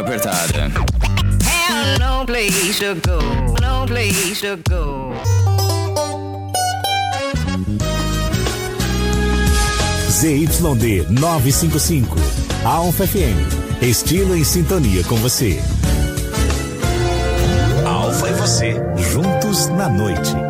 apertada. no place to go, no place to go. ZYD 955, Alfa FM, estilo em sintonia com você. Alfa e você, juntos na noite.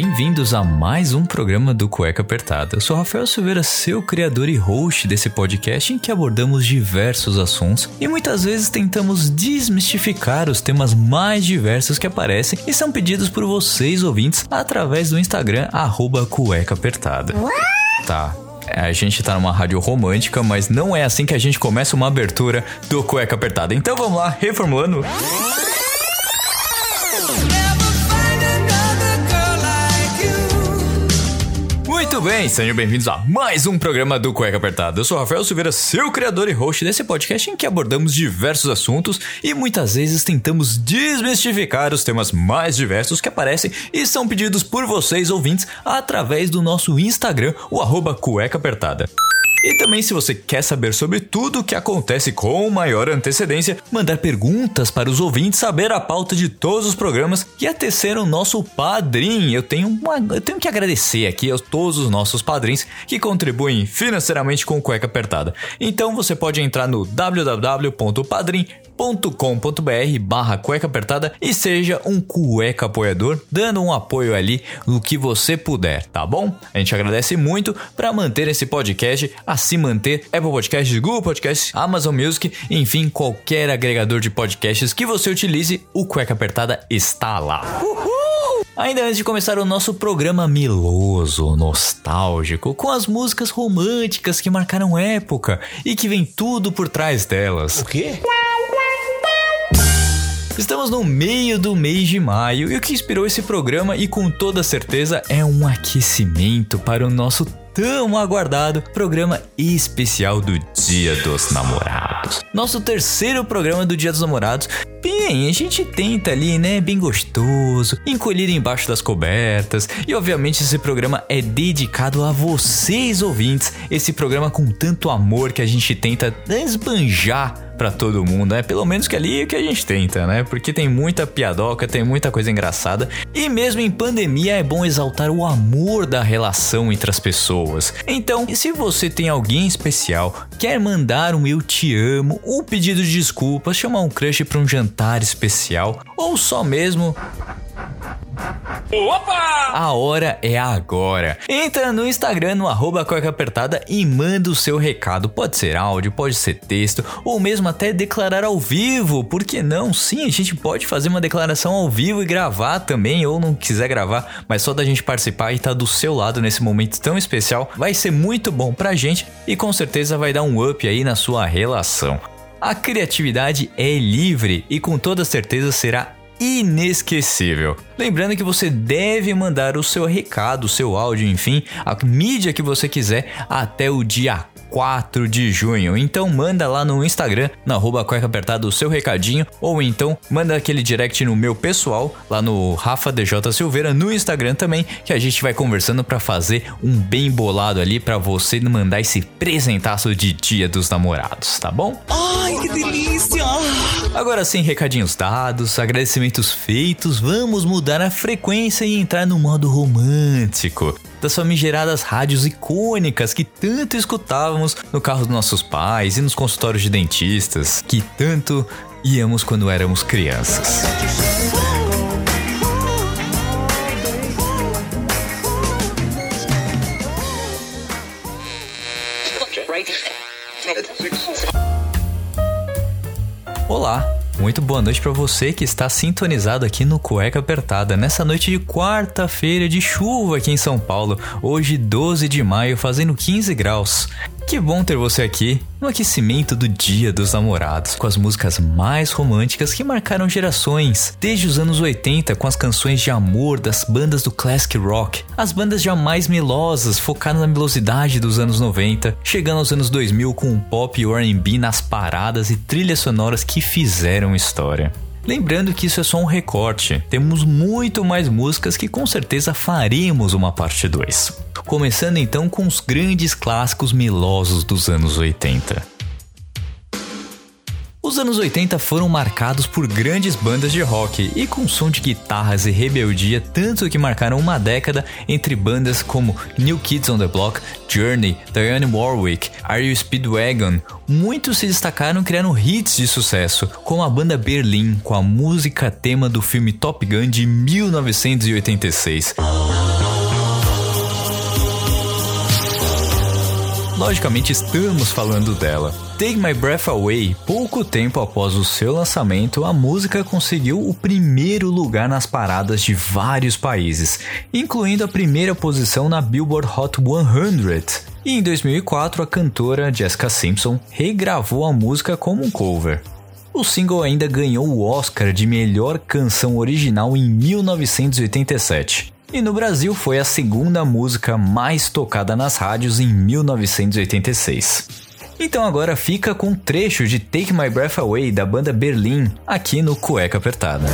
Bem-vindos a mais um programa do Cueca Apertada. Eu sou Rafael Silveira, seu criador e host desse podcast em que abordamos diversos assuntos e muitas vezes tentamos desmistificar os temas mais diversos que aparecem e são pedidos por vocês ouvintes através do Instagram arroba Cueca Apertada. Tá, a gente tá numa rádio romântica, mas não é assim que a gente começa uma abertura do Cueca Apertada. Então vamos lá, reformulando. Muito bem, sejam bem-vindos a mais um programa do Cueca Apertada. Eu sou Rafael Silveira, seu criador e host desse podcast em que abordamos diversos assuntos e muitas vezes tentamos desmistificar os temas mais diversos que aparecem e são pedidos por vocês ouvintes através do nosso Instagram, o arroba Cueca Apertada. E também, se você quer saber sobre tudo o que acontece com maior antecedência, mandar perguntas para os ouvintes, saber a pauta de todos os programas e até ser o nosso padrinho. Eu tenho, uma, eu tenho que agradecer aqui a todos os nossos padrinhos que contribuem financeiramente com o Cueca Apertada. Então você pode entrar no www.padrim.com combr barra cueca apertada e seja um cueca apoiador, dando um apoio ali no que você puder, tá bom? A gente agradece muito para manter esse podcast, assim manter Apple Podcasts, Google Podcasts, Amazon Music, enfim, qualquer agregador de podcasts que você utilize, o cueca apertada está lá. Uhul! Ainda antes de começar o nosso programa meloso, nostálgico, com as músicas românticas que marcaram época e que vem tudo por trás delas. O quê? Estamos no meio do mês de maio e o que inspirou esse programa e com toda certeza é um aquecimento para o nosso tão aguardado programa especial do Dia dos Namorados. Nosso terceiro programa do Dia dos Namorados. Bem, a gente tenta ali, né, bem gostoso, encolhido embaixo das cobertas. E obviamente esse programa é dedicado a vocês ouvintes. Esse programa com tanto amor que a gente tenta esbanjar para todo mundo, né? Pelo menos que ali é que a gente tenta, né? Porque tem muita piadoca, tem muita coisa engraçada. E mesmo em pandemia é bom exaltar o amor da relação entre as pessoas. Então, se você tem alguém especial, quer mandar um eu te amo, um pedido de desculpas, chamar um crush para um jantar especial, ou só mesmo Opa! A hora é agora. Entra no Instagram, no arroba Cueca Apertada e manda o seu recado. Pode ser áudio, pode ser texto, ou mesmo até declarar ao vivo. Por que não? Sim, a gente pode fazer uma declaração ao vivo e gravar também, ou não quiser gravar, mas só da gente participar e estar tá do seu lado nesse momento tão especial, vai ser muito bom pra gente e com certeza vai dar um up aí na sua relação. A criatividade é livre e com toda certeza será inesquecível. Lembrando que você deve mandar o seu recado, o seu áudio, enfim, a mídia que você quiser até o dia 4 de junho. Então manda lá no Instagram, na arroba cueca apertada, o seu recadinho, ou então manda aquele direct no meu pessoal, lá no Rafa DJ Silveira, no Instagram também, que a gente vai conversando para fazer um bem bolado ali para você mandar esse presentaço de Dia dos Namorados, tá bom? Ai, que delícia! Agora sim, recadinhos dados, agradecimentos feitos, vamos mudar a frequência e entrar no modo romântico das famigeradas rádios icônicas que tanto escutávamos no carro dos nossos pais e nos consultórios de dentistas, que tanto íamos quando éramos crianças. Olá, muito boa noite para você que está sintonizado aqui no Cueca Apertada, nessa noite de quarta-feira de chuva aqui em São Paulo, hoje 12 de maio, fazendo 15 graus. Que bom ter você aqui no aquecimento do Dia dos Namorados, com as músicas mais românticas que marcaram gerações, desde os anos 80 com as canções de amor das bandas do classic rock, as bandas já mais melosas focadas na melosidade dos anos 90, chegando aos anos 2000 com o pop e R&B nas paradas e trilhas sonoras que fizeram história. Lembrando que isso é só um recorte, temos muito mais músicas que com certeza faremos uma parte 2. Começando então com os grandes clássicos melosos dos anos 80. Os anos 80 foram marcados por grandes bandas de rock e com som de guitarras e rebeldia, tanto que marcaram uma década entre bandas como New Kids on the Block, Journey, Diane Warwick, Are You Speedwagon. Muitos se destacaram criando hits de sucesso, como a banda Berlim com a música tema do filme Top Gun de 1986. Logicamente estamos falando dela. Take My Breath Away, pouco tempo após o seu lançamento, a música conseguiu o primeiro lugar nas paradas de vários países, incluindo a primeira posição na Billboard Hot 100. E em 2004, a cantora Jessica Simpson regravou a música como um cover. O single ainda ganhou o Oscar de melhor canção original em 1987. E no Brasil foi a segunda música mais tocada nas rádios em 1986. Então agora fica com um trecho de Take My Breath Away da banda Berlim aqui no Cueca Apertada.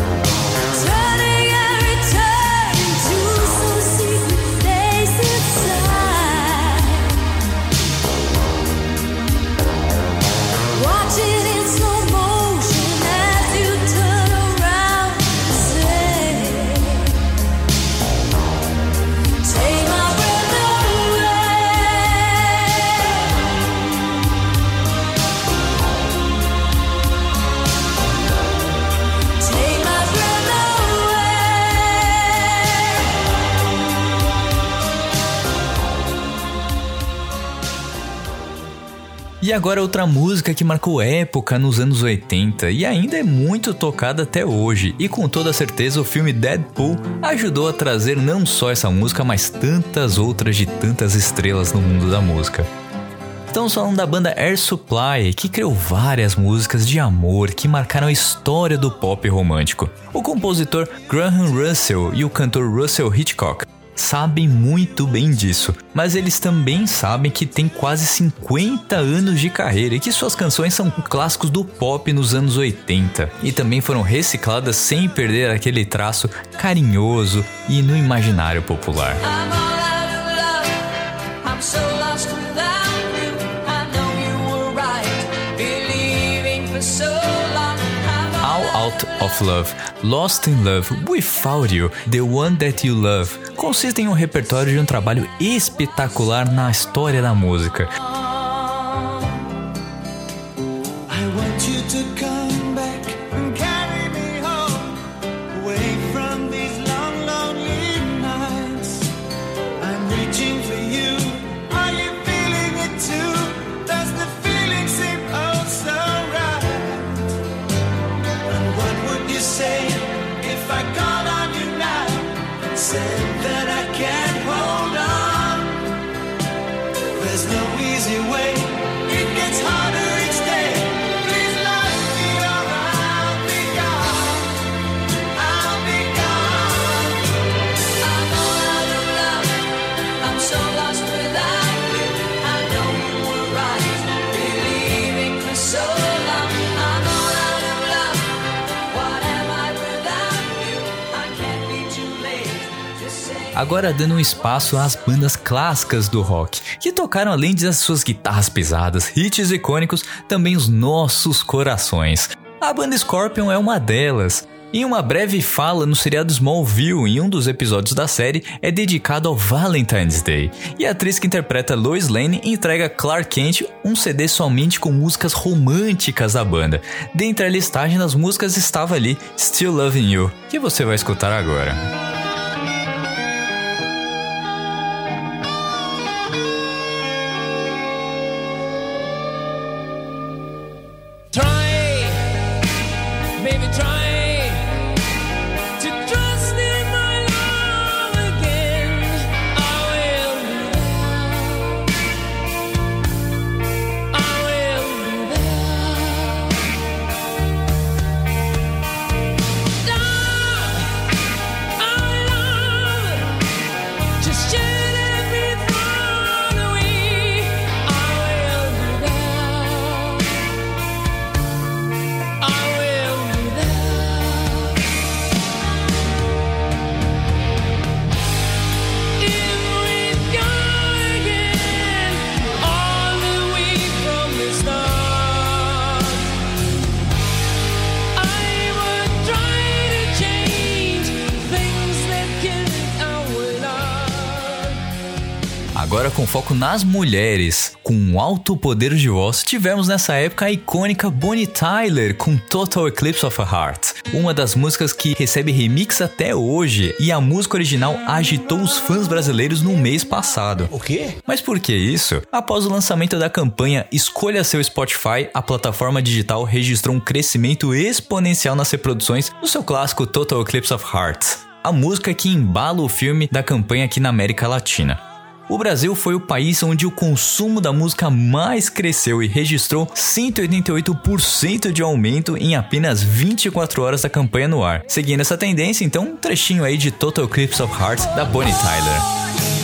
E agora outra música que marcou época nos anos 80 e ainda é muito tocada até hoje, e com toda certeza o filme Deadpool ajudou a trazer não só essa música, mas tantas outras de tantas estrelas no mundo da música. Estamos falando da banda Air Supply, que criou várias músicas de amor que marcaram a história do pop romântico. O compositor Graham Russell e o cantor Russell Hitchcock sabem muito bem disso, mas eles também sabem que tem quase 50 anos de carreira e que suas canções são clássicos do pop nos anos 80 e também foram recicladas sem perder aquele traço carinhoso e no imaginário popular. Out of Love, Lost in Love, Without You, The One That You Love consistem em um repertório de um trabalho espetacular na história da música. Agora dando um espaço às bandas clássicas do rock, que tocaram além de suas guitarras pesadas, hits icônicos, também os nossos corações. A banda Scorpion é uma delas. Em uma breve fala no seriado Smallville, em um dos episódios da série, é dedicado ao Valentine's Day. E a atriz que interpreta Lois Lane entrega Clark Kent um CD somente com músicas românticas da banda. Dentre a listagem das músicas estava ali Still Loving You, que você vai escutar agora. Foco nas mulheres, com um alto poder de voz, tivemos nessa época a icônica Bonnie Tyler com Total Eclipse of a Heart, uma das músicas que recebe remix até hoje e a música original agitou os fãs brasileiros no mês passado. O quê? Mas por que isso? Após o lançamento da campanha Escolha seu Spotify, a plataforma digital registrou um crescimento exponencial nas reproduções do seu clássico Total Eclipse of Hearts a música que embala o filme da campanha aqui na América Latina. O Brasil foi o país onde o consumo da música mais cresceu e registrou 188% de aumento em apenas 24 horas da campanha no ar. Seguindo essa tendência, então, um trechinho aí de Total Eclipse of Hearts da Bonnie Tyler.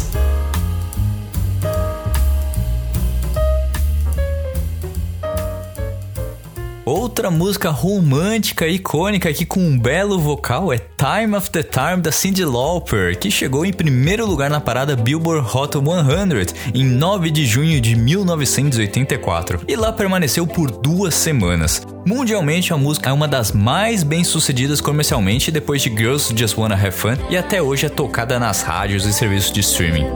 Outra música romântica icônica aqui com um belo vocal é Time After Time da Cyndi Lauper, que chegou em primeiro lugar na parada Billboard Hot 100 em 9 de junho de 1984 e lá permaneceu por duas semanas. Mundialmente, a música é uma das mais bem-sucedidas comercialmente depois de Girls Just Wanna Have Fun e até hoje é tocada nas rádios e serviços de streaming.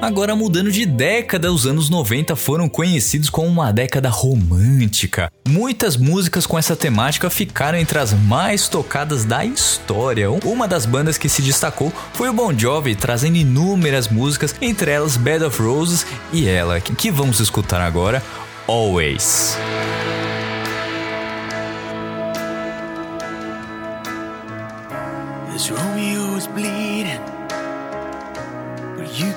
Agora mudando de década, os anos 90 foram conhecidos como uma década romântica. Muitas músicas com essa temática ficaram entre as mais tocadas da história. Uma das bandas que se destacou foi o Bon Jovi, trazendo inúmeras músicas, entre elas Bed of Roses e ela, que vamos escutar agora, Always.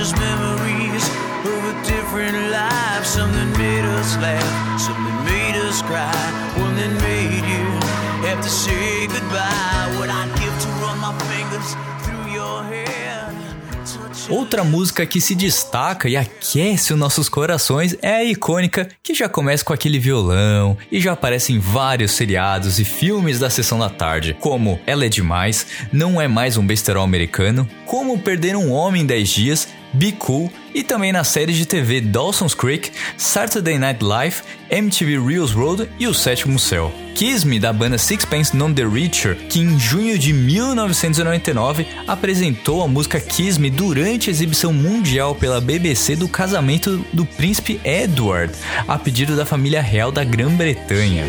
just memories of a different life. Something made us laugh, something made us cry, one that made you have to say goodbye. What I'd give to run my fingers through your hair. Outra música que se destaca e aquece os nossos corações é a icônica que já começa com aquele violão e já aparece em vários seriados e filmes da sessão da tarde, como Ela é Demais, Não é Mais um Besterol Americano, Como Perder um Homem em 10 Dias, Be Cool e também na série de TV Dawson's Creek, Saturday Night Live, MTV Reels Road e O Sétimo Céu. Kiss Me, da banda Sixpence None the Richer, que em junho de 1999 apresentou a música Kiss Me durante a exibição mundial pela BBC do casamento do príncipe Edward, a pedido da família real da Grã-Bretanha.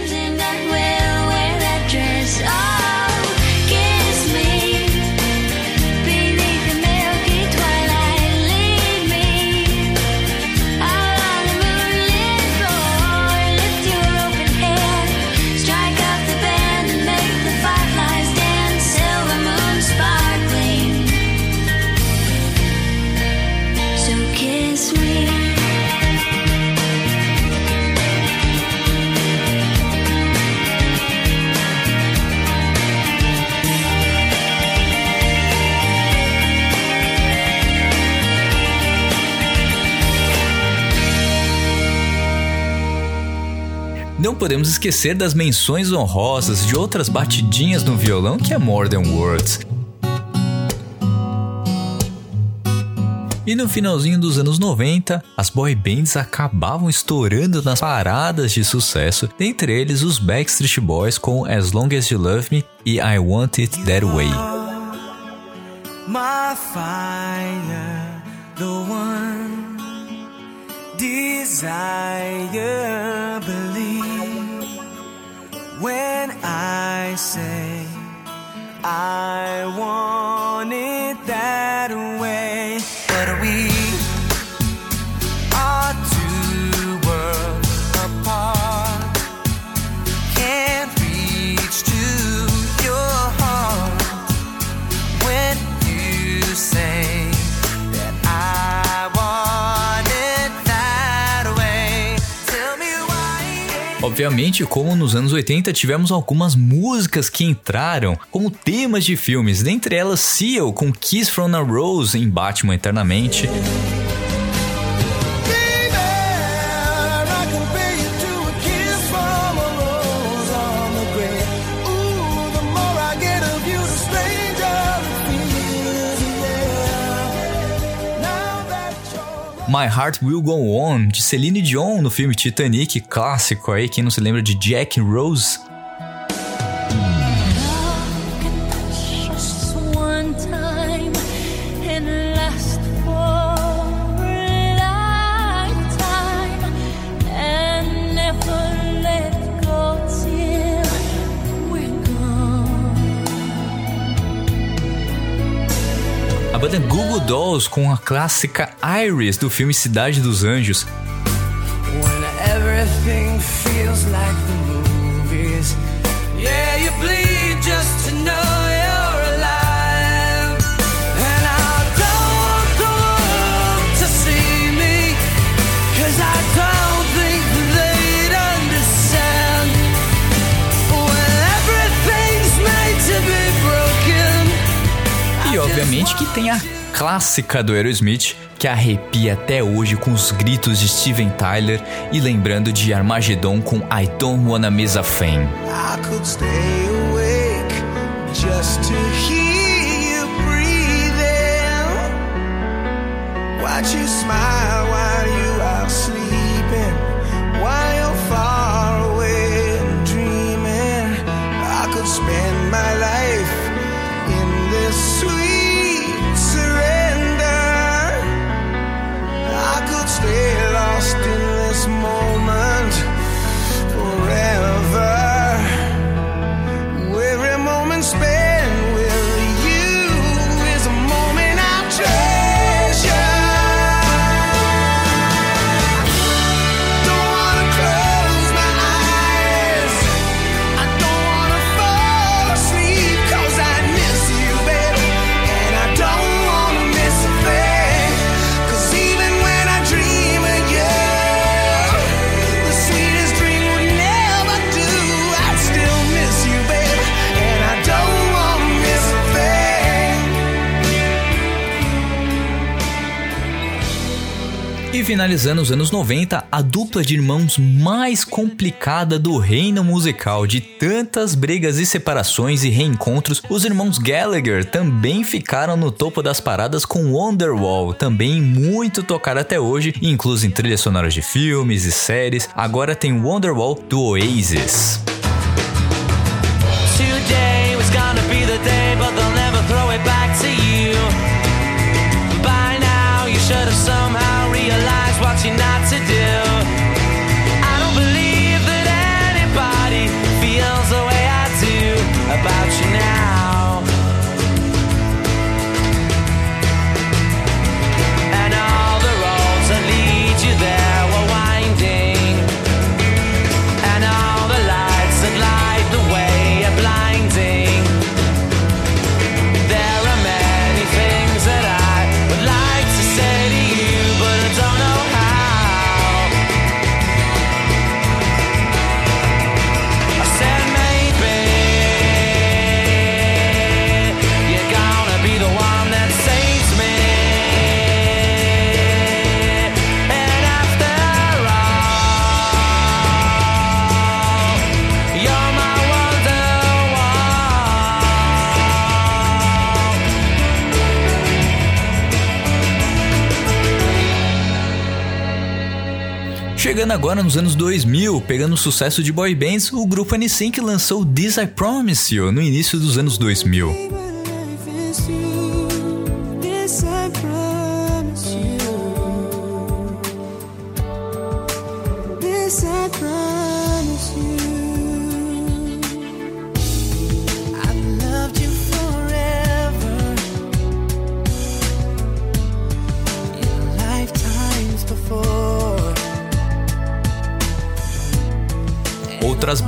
Podemos esquecer das menções honrosas de outras batidinhas no violão que é More Than Words. E no finalzinho dos anos 90, as boy bands acabavam estourando nas paradas de sucesso, dentre eles os Backstreet Boys com As Long As You Love Me e I Want It That Way. my fire, the one desire. I say I want Obviamente, como nos anos 80 tivemos algumas músicas que entraram como temas de filmes, dentre elas Seal com Kiss from a Rose em Batman Eternamente, My Heart Will Go On de Celine Dion no filme Titanic, clássico aí, quem não se lembra de Jack Rose. Dolls com a clássica Iris do filme Cidade dos Anjos. When gente que tem a clássica do Aerosmith, que arrepia até hoje com os gritos de Steven Tyler e lembrando de Armageddon com I Don't Wanna Miss a Thing. Watch you smile while you are E finalizando os anos 90, a dupla de irmãos mais complicada do reino musical, de tantas brigas e separações e reencontros, os irmãos Gallagher também ficaram no topo das paradas com Wonderwall, também muito tocado até hoje, incluso em trilhas sonoras de filmes e séries. Agora tem Wonderwall do Oasis. empty nights Chegando agora nos anos 2000, pegando o sucesso de boy bands, o grupo NSYNC lançou This I Promise You no início dos anos 2000.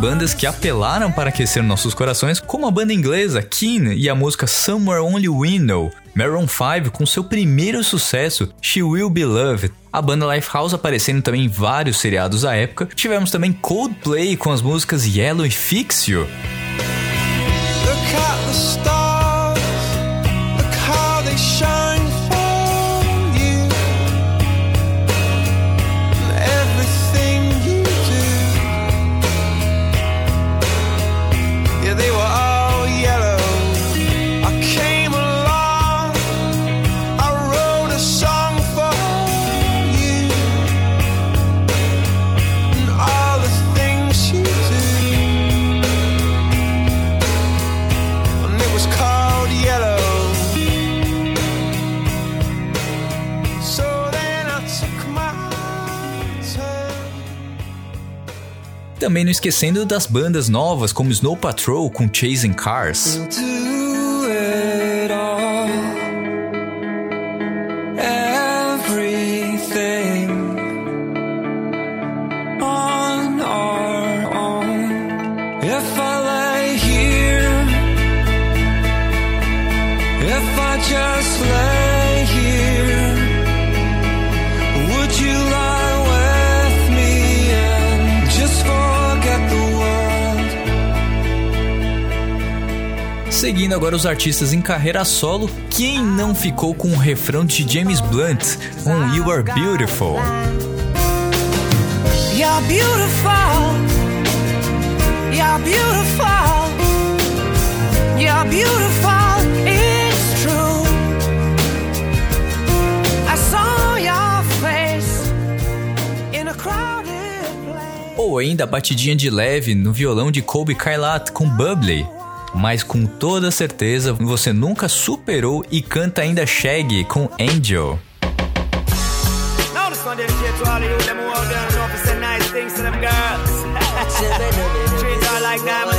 Bandas que apelaram para aquecer nossos corações, como a banda inglesa Keen e a música Somewhere Only We Know. Maroon 5 com seu primeiro sucesso, She Will Be Loved. A banda Lifehouse aparecendo também em vários seriados da época. Tivemos também Coldplay com as músicas Yellow e Fix You. Look Também não esquecendo das bandas novas como Snow Patrol com Chasing Cars. Just lay here, would you Seguindo agora os artistas em carreira solo, quem não ficou com o refrão de James Blunt com You Are Beautiful? You're beautiful. You're beautiful. You're beautiful. It's true. I saw your face in a. Ou ainda a batidinha de leve no violão de Kobe Kailat com Bubbly. Mas com toda certeza você nunca superou e canta ainda Shaggy com Angel. Now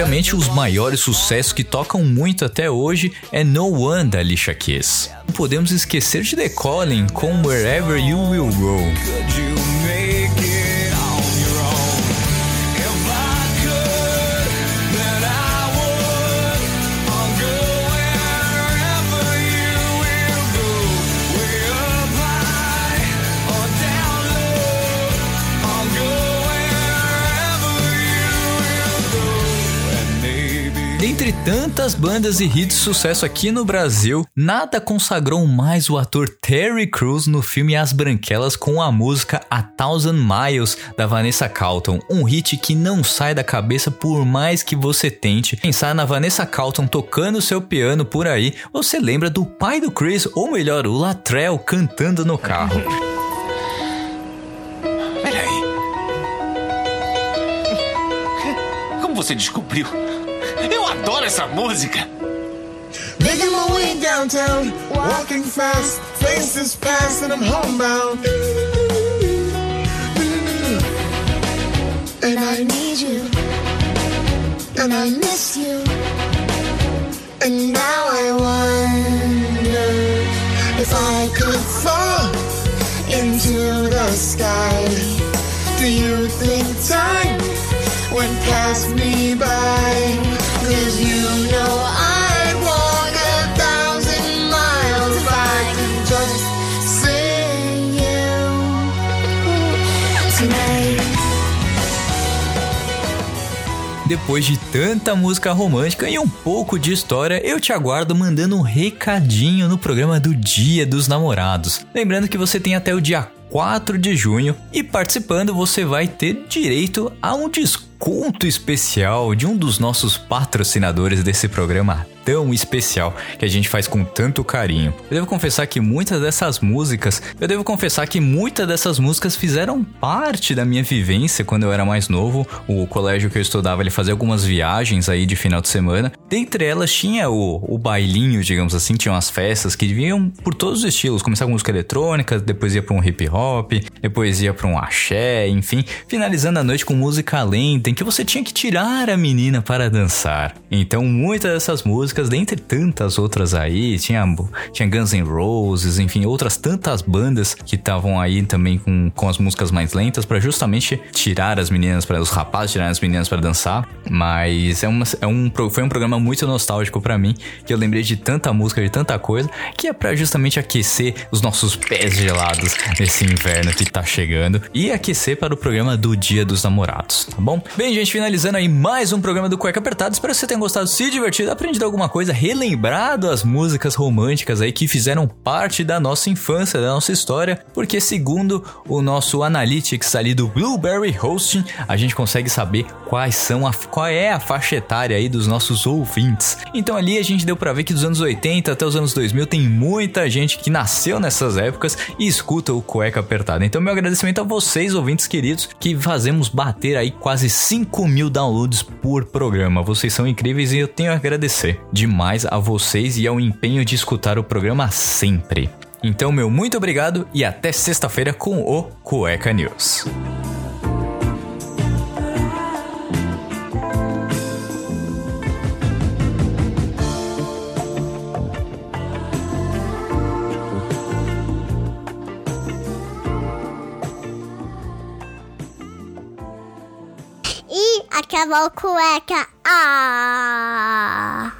obviamente os maiores sucessos que tocam muito até hoje é No One da Alicia Keys. Não podemos esquecer de The Calling com Wherever You Will Go. Tantas bandas e hits de sucesso aqui no Brasil, nada consagrou mais o ator Terry Crews no filme As Branquelas com a música A Thousand Miles da Vanessa Carlton, um hit que não sai da cabeça por mais que você tente. Pensar na Vanessa Carlton tocando seu piano por aí, você lembra do pai do Chris, ou melhor, o Latrell cantando no carro. Peraí. Como você descobriu? Adoro essa música! Making my way downtown, walking fast, faces and I'm homebound. And I need you, and I miss you. And now I wonder if I could fall into the sky. Do you think time went past me by? Depois de tanta música romântica e um pouco de história, eu te aguardo mandando um recadinho no programa do Dia dos Namorados. Lembrando que você tem até o dia 4 de junho e participando você vai ter direito a um desconto especial de um dos nossos patrocinadores desse programa tão especial que a gente faz com tanto carinho. Eu devo confessar que muitas dessas músicas, eu devo confessar que muitas dessas músicas fizeram parte da minha vivência quando eu era mais novo. O colégio que eu estudava, ele fazia algumas viagens aí de final de semana. Dentre elas tinha o, o bailinho, digamos assim, tinham as festas que vinham por todos os estilos. Começava com música eletrônica, depois ia para um hip hop, depois ia para um axé, enfim, finalizando a noite com música lenta em que você tinha que tirar a menina para dançar. Então, muitas dessas músicas, dentre tantas outras aí, tinha, tinha Guns N' Roses, enfim, outras tantas bandas que estavam aí também com, com as músicas mais lentas para justamente tirar as meninas para os rapazes tirar as meninas para dançar. Mas é, uma, é um, foi um programa muito nostálgico para mim, que eu lembrei de tanta música, de tanta coisa, que é para justamente aquecer os nossos pés gelados nesse inverno que tá chegando e aquecer para o programa do Dia dos Namorados, tá bom? Bem, gente, finalizando aí mais um programa do Cueca Apertado. Espero que você tenha gostado, se divertido, aprendido alguma coisa, relembrado as músicas românticas aí que fizeram parte da nossa infância, da nossa história, porque segundo o nosso Analytics ali do Blueberry Hosting, a gente consegue saber quais são a, qual é a faixa etária aí dos nossos ouvintes. Então ali a gente deu para ver que dos anos 80 até os anos 2000 tem muita gente que nasceu nessas épocas e escuta o Cueca Apertada. Então meu agradecimento a vocês, ouvintes queridos, que fazemos bater aí quase 5 mil downloads por programa. Vocês são incríveis e eu tenho a agradecer demais a vocês e ao empenho de escutar o programa sempre. Então, meu muito obrigado e até sexta-feira com o Cueca News. E acabou cueca. Ah!